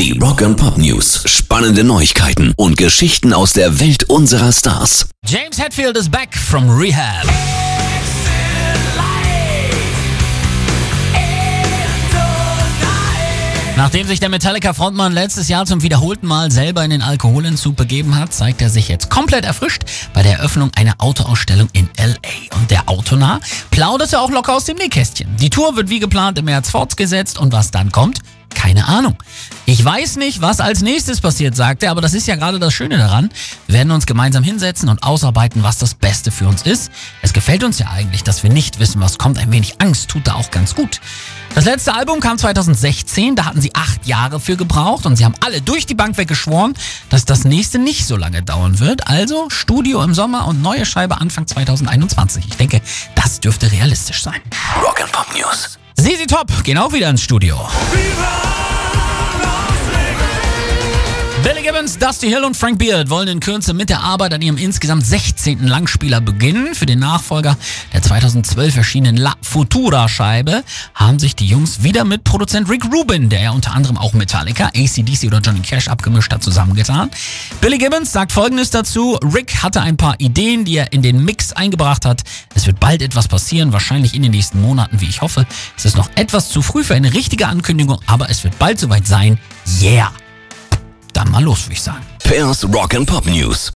Die Rock and Pop News. Spannende Neuigkeiten und Geschichten aus der Welt unserer Stars. James Hetfield is back from rehab. Nachdem sich der Metallica-Frontmann letztes Jahr zum wiederholten Mal selber in den Alkoholentzug begeben hat, zeigt er sich jetzt komplett erfrischt bei der Eröffnung einer Autoausstellung in L.A. Und der Autonah plauderte auch locker aus dem Nähkästchen. Die Tour wird wie geplant im März fortgesetzt und was dann kommt, keine Ahnung. Ich weiß nicht, was als nächstes passiert, sagt er, aber das ist ja gerade das Schöne daran. Wir werden uns gemeinsam hinsetzen und ausarbeiten, was das Beste für uns ist. Es gefällt uns ja eigentlich, dass wir nicht wissen, was kommt. Ein wenig Angst tut da auch ganz gut. Das letzte Album kam 2016, da hatten sie acht Jahre für gebraucht und sie haben alle durch die Bank weggeschworen, dass das nächste nicht so lange dauern wird. Also Studio im Sommer und neue Scheibe Anfang 2021. Ich denke, das dürfte realistisch sein. Rock and Pop News. Sisi Top gehen auch wieder ins Studio. Billy Gibbons, Dusty Hill und Frank Beard wollen in Kürze mit der Arbeit an ihrem insgesamt 16. Langspieler beginnen. Für den Nachfolger der 2012 erschienenen La Futura-Scheibe haben sich die Jungs wieder mit Produzent Rick Rubin, der ja unter anderem auch Metallica, ACDC oder Johnny Cash abgemischt hat, zusammengetan. Billy Gibbons sagt folgendes dazu. Rick hatte ein paar Ideen, die er in den Mix eingebracht hat. Es wird bald etwas passieren, wahrscheinlich in den nächsten Monaten, wie ich hoffe. Es ist noch etwas zu früh für eine richtige Ankündigung, aber es wird bald soweit sein. Yeah! Dann mal los, würde ich sagen. Pairs Rock and Pop News.